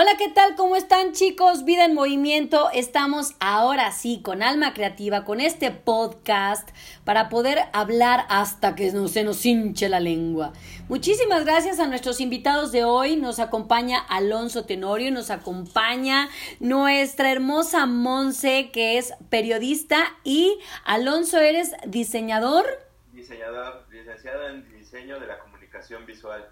Hola, ¿qué tal? ¿Cómo están chicos? Vida en movimiento. Estamos ahora sí con Alma Creativa, con este podcast para poder hablar hasta que no se nos hinche la lengua. Muchísimas gracias a nuestros invitados de hoy. Nos acompaña Alonso Tenorio, nos acompaña nuestra hermosa Monse, que es periodista. Y Alonso, ¿eres diseñador? Diseñador, licenciado en diseño de la comunicación visual.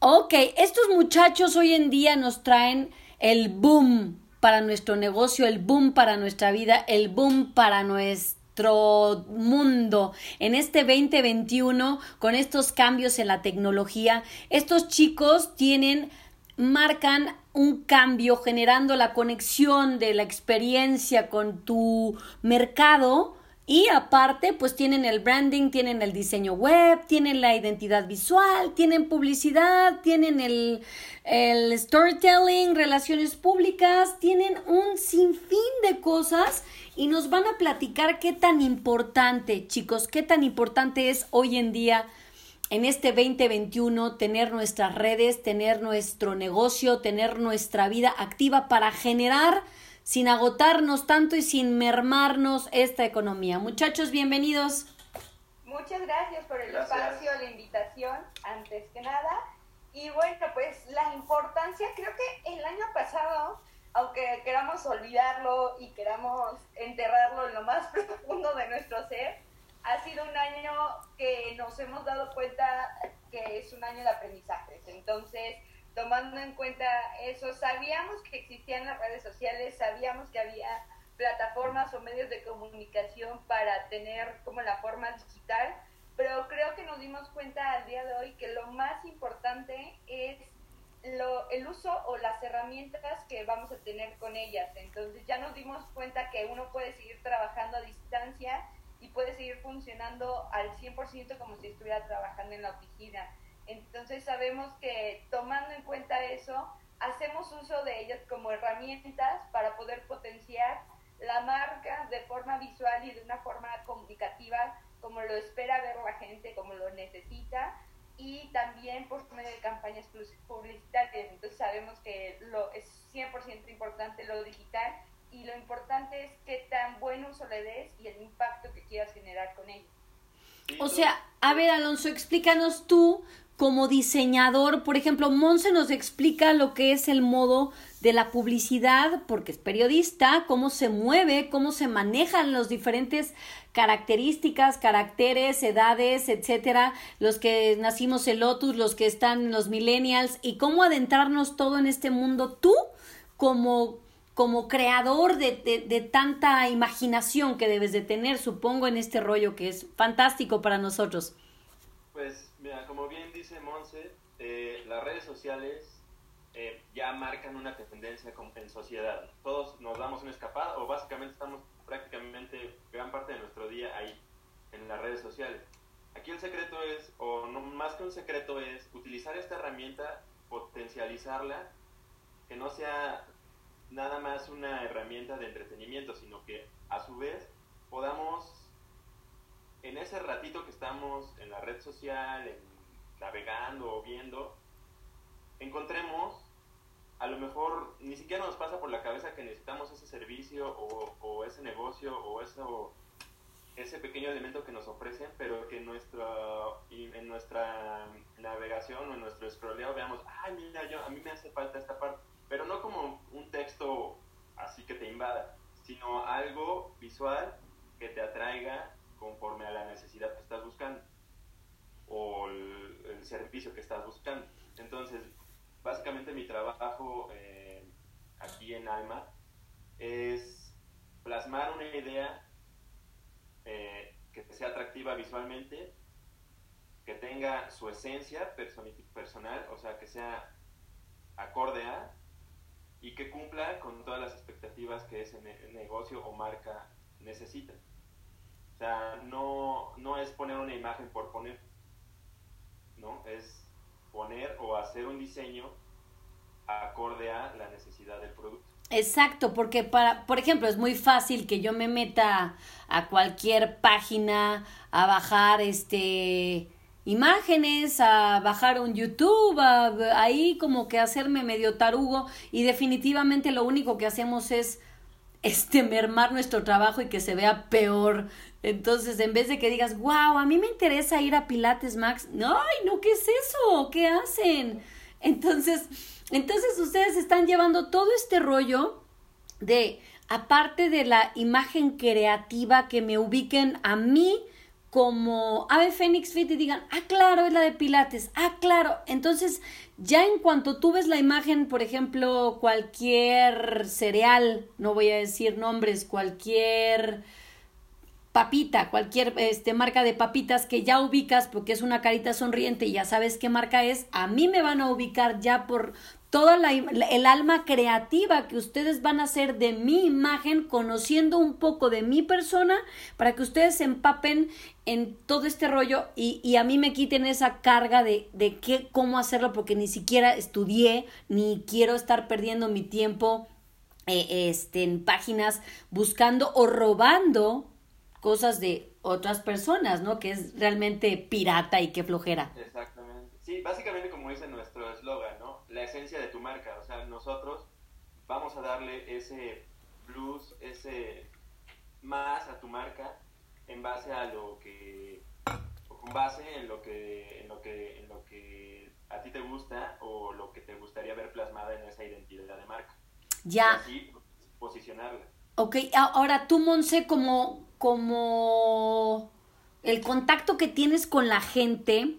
Ok, estos muchachos hoy en día nos traen el boom para nuestro negocio, el boom para nuestra vida, el boom para nuestro mundo en este 2021 con estos cambios en la tecnología. Estos chicos tienen, marcan un cambio generando la conexión de la experiencia con tu mercado y aparte, pues tienen el branding, tienen el diseño web, tienen la identidad visual, tienen publicidad, tienen el, el storytelling, relaciones públicas, tienen un sinfín de cosas y nos van a platicar qué tan importante, chicos, qué tan importante es hoy en día en este 2021 tener nuestras redes, tener nuestro negocio, tener nuestra vida activa para generar sin agotarnos tanto y sin mermarnos esta economía. Muchachos, bienvenidos. Muchas gracias por el espacio, la invitación, antes que nada. Y bueno, pues la importancia, creo que el año pasado, aunque queramos olvidarlo y queramos enterrarlo en lo más profundo de nuestro ser, ha sido un año que nos hemos dado cuenta que es un año de aprendizajes. Entonces, tomando en cuenta eso, sabíamos que existían las redes sociales, sabíamos que había plataformas o medios de comunicación para tener como la forma digital, pero creo que nos dimos cuenta al día de hoy que lo más importante es lo, el uso o las herramientas que vamos a tener con ellas. Entonces ya nos dimos cuenta que uno puede seguir trabajando a distancia y puede seguir funcionando al 100% como si estuviera trabajando en la oficina. Entonces sabemos que tomando en cuenta eso, hacemos uso de ellas como herramientas para poder potenciar la marca de forma visual y de una forma comunicativa como lo espera ver la gente, como lo necesita y también por medio de campañas publicitarias. Entonces sabemos que lo es 100% importante lo digital y lo importante es qué tan buen uso le des y el impacto que quieras generar con ello. O sea, a ver Alonso, explícanos tú como diseñador, por ejemplo, Monse nos explica lo que es el modo de la publicidad, porque es periodista, cómo se mueve, cómo se manejan las diferentes características, caracteres, edades, etcétera, los que nacimos en Lotus, los que están en los millennials, y cómo adentrarnos todo en este mundo. Tú, como, como creador de, de, de tanta imaginación que debes de tener, supongo, en este rollo que es fantástico para nosotros. Pues Mira, como bien dice Monse, eh, las redes sociales eh, ya marcan una tendencia en sociedad. Todos nos damos una escapada o básicamente estamos prácticamente gran parte de nuestro día ahí, en las redes sociales. Aquí el secreto es, o no, más que un secreto es, utilizar esta herramienta, potencializarla, que no sea nada más una herramienta de entretenimiento, sino que a su vez podamos en ese ratito que estamos en la red social, navegando o viendo, encontremos, a lo mejor ni siquiera nos pasa por la cabeza que necesitamos ese servicio o, ese negocio o eso, ese pequeño elemento que nos ofrecen, pero que nuestra, en nuestra navegación o en nuestro scrolleo veamos, ay, mira, yo, a mí me hace falta esta parte, pero no como un texto así que te invada, sino algo visual que te atraiga conforme a la necesidad que estás buscando o el, servicio que estás buscando. Entonces, básicamente mi trabajo eh, aquí en Alma es plasmar una idea eh, que sea atractiva visualmente, que tenga su esencia personal, o sea, que sea acorde a y que cumpla con todas las expectativas que ese negocio o marca necesita. O sea, no, no es poner una imagen por poner, ¿no? Es poner o hacer un diseño acorde a la necesidad del producto. Exacto, porque para, por ejemplo, es muy fácil que yo me meta a cualquier página a bajar este imágenes, a bajar un YouTube, a, ahí como que hacerme medio tarugo y definitivamente lo único que hacemos es este mermar nuestro trabajo y que se vea peor. Entonces, en vez de que digas, wow, a mí me interesa ir a Pilates Max, no, no, ¿qué es eso? ¿Qué hacen? Entonces, entonces ustedes están llevando todo este rollo de, aparte de la imagen creativa, que me ubiquen a mí como Ave Fénix Fit y digan, ah, claro, es la de Pilates, ah, claro. Entonces, ya en cuanto tú ves la imagen, por ejemplo, cualquier cereal, no voy a decir nombres, cualquier papita, cualquier este, marca de papitas que ya ubicas porque es una carita sonriente y ya sabes qué marca es, a mí me van a ubicar ya por toda la, el alma creativa que ustedes van a hacer de mi imagen, conociendo un poco de mi persona, para que ustedes se empapen en todo este rollo y, y a mí me quiten esa carga de, de qué, cómo hacerlo, porque ni siquiera estudié, ni quiero estar perdiendo mi tiempo eh, este, en páginas buscando o robando cosas de otras personas, ¿no? Que es realmente pirata y qué flojera. Exactamente. Sí, básicamente como dice nuestro eslogan, ¿no? La esencia de tu marca. O sea, nosotros vamos a darle ese plus, ese más a tu marca en base a lo que con base en lo que en lo que en lo que a ti te gusta o lo que te gustaría ver plasmada en esa identidad de marca. Ya. así posicionarla. Ok, ahora tú, Monse, como, como el contacto que tienes con la gente,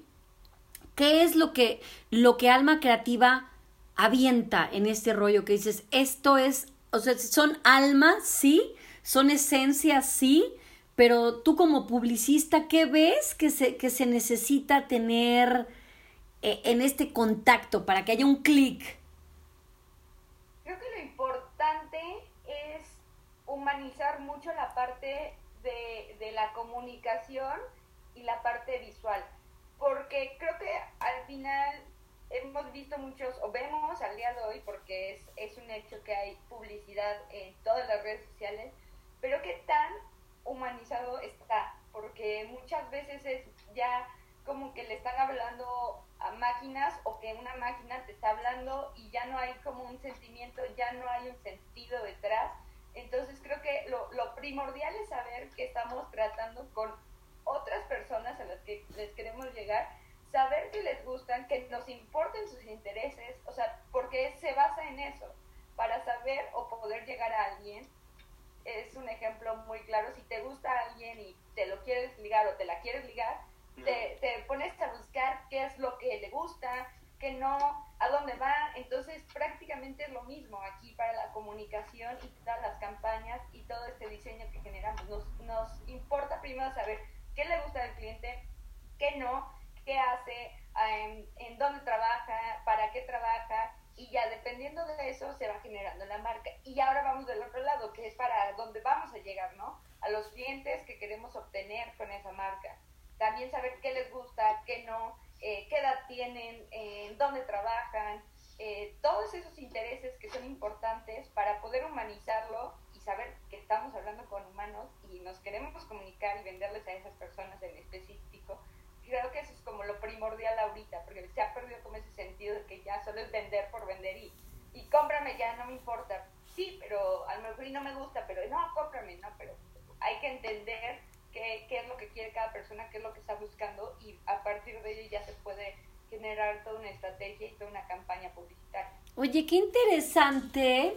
¿qué es lo que, lo que Alma Creativa avienta en este rollo que dices, esto es, o sea, son almas, sí, son esencias, sí, pero tú como publicista, ¿qué ves que se, que se necesita tener eh, en este contacto para que haya un clic? Creo que lo importante es humanizar mucho la parte de, de la comunicación y la parte visual, porque creo que al final hemos visto muchos, o vemos al día de hoy, porque es, es un hecho que hay publicidad en todas las redes sociales, pero qué tan humanizado está, porque muchas veces es ya como que le están hablando a máquinas o que una máquina te está hablando y ya no hay como un sentimiento, ya no hay un sentido detrás. Entonces creo que lo, lo primordial es saber que estamos tratando con otras personas a las que les queremos llegar, saber que les gustan, que nos importen sus intereses, o sea, porque se basa en eso, para saber o poder llegar a alguien. Es un ejemplo muy claro, si te gusta alguien y te lo quieres ligar o te la quieres ligar, te, te pones a buscar qué es lo que le gusta, qué no, a dónde va. Entonces, prácticamente es lo mismo aquí para la comunicación y todas las campañas y todo este diseño que generamos. Nos, nos importa primero saber qué le gusta al cliente, qué no, qué hace, en, en dónde trabaja, para qué trabaja, y ya dependiendo de eso se va generando la marca. Y ahora vamos del otro lado, que es para dónde vamos a llegar, ¿no? A los clientes que queremos obtener con esa marca. También saber qué les gusta, qué no, eh, qué edad tienen, en dónde trabajan, eh, todos esos intereses que son importantes para poder humanizarlo saber que estamos hablando con humanos y nos queremos comunicar y venderles a esas personas en específico. Creo que eso es como lo primordial ahorita, porque se ha perdido como ese sentido de que ya solo es vender por vender y, y cómprame ya, no me importa. Sí, pero a lo mejor y no me gusta, pero no, cómprame, no, pero hay que entender qué, qué es lo que quiere cada persona, qué es lo que está buscando y a partir de ello ya se puede generar toda una estrategia y toda una campaña publicitaria. Oye, qué interesante.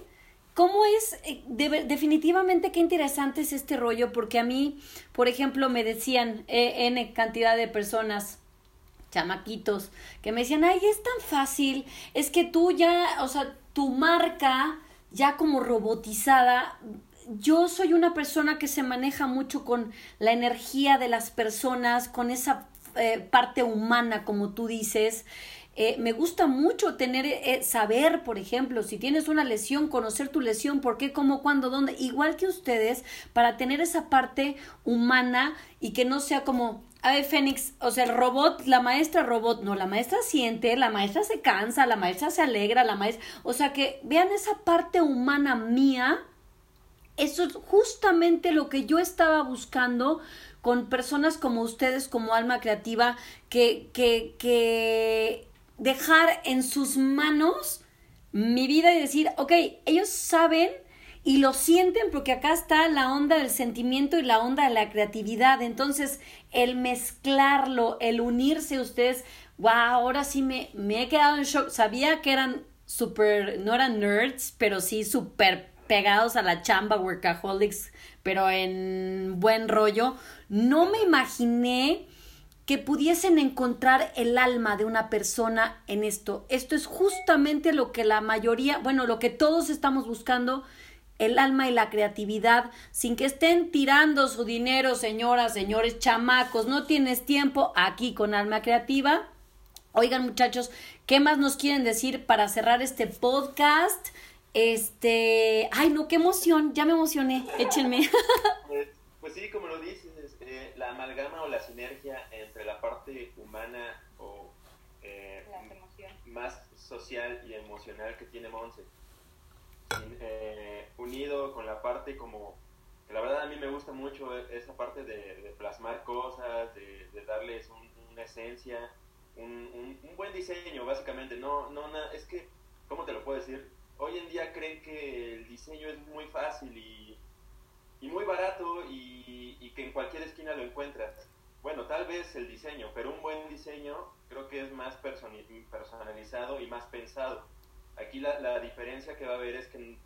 ¿Cómo es? eh, de- definitivamente qué interesante es este rollo, porque a mí, por ejemplo, me decían eh, N cantidad de personas, chamaquitos, que me decían, ay, es tan fácil, es que tú ya, o sea, tu marca ya como robotizada, yo soy una persona que se maneja mucho con la energía de las personas, con esa eh, parte humana, como tú dices. Eh, me gusta mucho tener, eh, saber, por ejemplo, si tienes una lesión, conocer tu lesión, por qué, cómo, cuándo, dónde, igual que ustedes, para tener esa parte humana y que no sea como, a ver, Fénix, o sea, el robot, la maestra robot, no, la maestra siente, la maestra se cansa, la maestra se alegra, la maestra, o sea, que vean esa parte humana mía. Eso es justamente lo que yo estaba buscando con personas como ustedes, como Alma Creativa, que, que, que dejar en sus manos mi vida y decir, ok, ellos saben y lo sienten porque acá está la onda del sentimiento y la onda de la creatividad. Entonces, el mezclarlo, el unirse ustedes, wow, ahora sí me, me he quedado en shock. Sabía que eran súper, no eran nerds, pero sí súper pegados a la chamba, workaholics, pero en buen rollo. No me imaginé que pudiesen encontrar el alma de una persona en esto. Esto es justamente lo que la mayoría, bueno, lo que todos estamos buscando, el alma y la creatividad, sin que estén tirando su dinero, señoras, señores, chamacos, no tienes tiempo aquí con alma creativa. Oigan muchachos, ¿qué más nos quieren decir para cerrar este podcast? Este, ay no, qué emoción, ya me emocioné, échenme. Pues, pues sí, como lo dices, eh, la amalgama o la sinergia entre la parte humana o eh, más social y emocional que tiene Monse, eh, unido con la parte como, la verdad a mí me gusta mucho esa parte de, plasmar cosas, de, darles una esencia, un, buen diseño básicamente, no, no, es que, ¿cómo te lo puedo decir? Hoy en día creen que el diseño es muy fácil y y muy barato y, y, que en cualquier esquina lo encuentras. Bueno, tal vez el diseño, pero un buen diseño creo que es más personalizado y más pensado. Aquí la, la diferencia que va a haber es que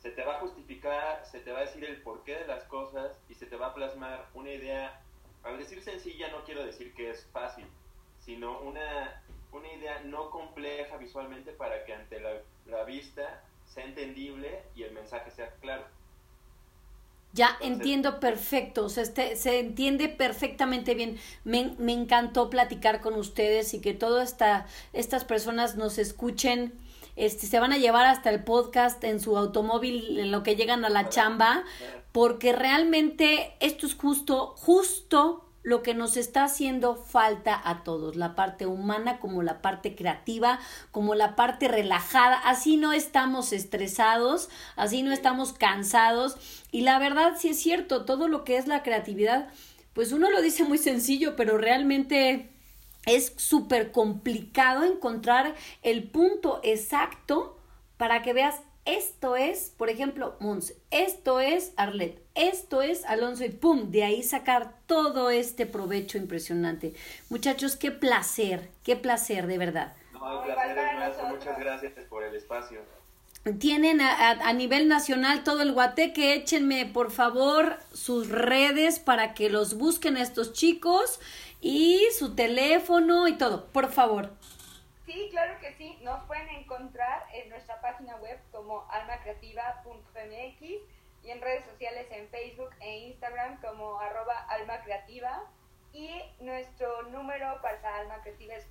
se te va a justificar, se te va a decir el porqué de las cosas y se te va a plasmar una idea, al decir sencilla no quiero decir que es fácil, sino una, una idea no compleja visualmente para que ante la, la vista sea entendible y el mensaje sea claro. Ya entiendo perfecto, o sea, este, se entiende perfectamente bien. Me, me, encantó platicar con ustedes y que todas esta, estas personas nos escuchen. Este, se van a llevar hasta el podcast en su automóvil en lo que llegan a la chamba, porque realmente esto es justo, justo lo que nos está haciendo falta a todos, la parte humana como la parte creativa, como la parte relajada, así no estamos estresados, así no estamos cansados. Y la verdad sí es cierto, todo lo que es la creatividad, pues uno lo dice muy sencillo, pero realmente es súper complicado encontrar el punto exacto para que veas esto es, por ejemplo, Mons, esto es Arlet, esto es Alonso y pum, de ahí sacar todo este provecho impresionante. Muchachos, qué placer, qué placer, de verdad. No, el placer es nuestro, muchas gracias por el espacio. Tienen a, a, nivel nacional todo el guateque, échenme por favor sus redes para que los busquen estos chicos y su teléfono y todo, por favor. Sí, claro que sí. Nos pueden encontrar en nuestra página web como almacreativa.mx y en redes sociales en Facebook e Instagram como arroba almacreativa. Y nuestro número para Alma Creativa es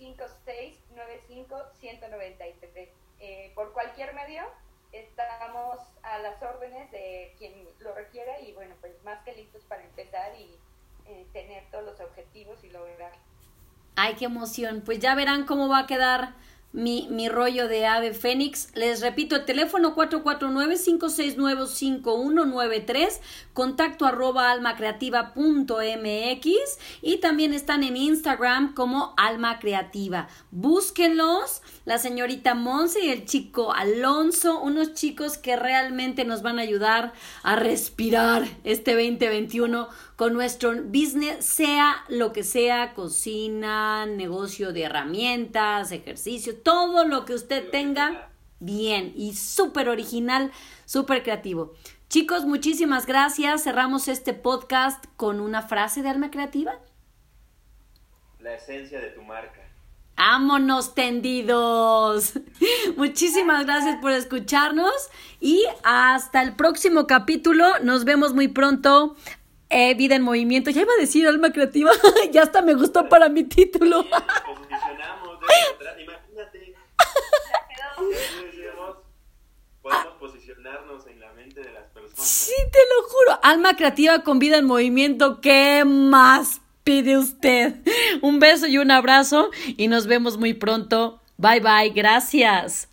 449-5695-193. Eh, por cualquier medio estamos a las órdenes de quien lo requiera y bueno, pues más que listos para empezar y eh, tener todos los objetivos y lograr Ay, qué emoción. Pues ya verán cómo va a quedar mi, mi rollo de ave fénix. Les repito, el teléfono 449-569-5193, contacto arroba almacreativa.mx y también están en Instagram como Alma Creativa. Búsquenlos, la señorita Monse y el chico Alonso, unos chicos que realmente nos van a ayudar a respirar este 2021 con nuestro business, sea lo que sea, cocina, negocio de herramientas, ejercicio, todo lo que usted tenga, bien y súper original, súper creativo. Chicos, muchísimas gracias. Cerramos este podcast con una frase de alma creativa. La esencia de tu marca. ¡Vámonos tendidos! Muchísimas gracias por escucharnos y hasta el próximo capítulo. Nos vemos muy pronto. Eh, vida en movimiento. Ya iba a decir alma creativa. ya hasta me gustó para mi título. posicionamos. Sí, te lo juro. Alma creativa con vida en movimiento. ¿Qué más pide usted? Un beso y un abrazo y nos vemos muy pronto. Bye bye. Gracias.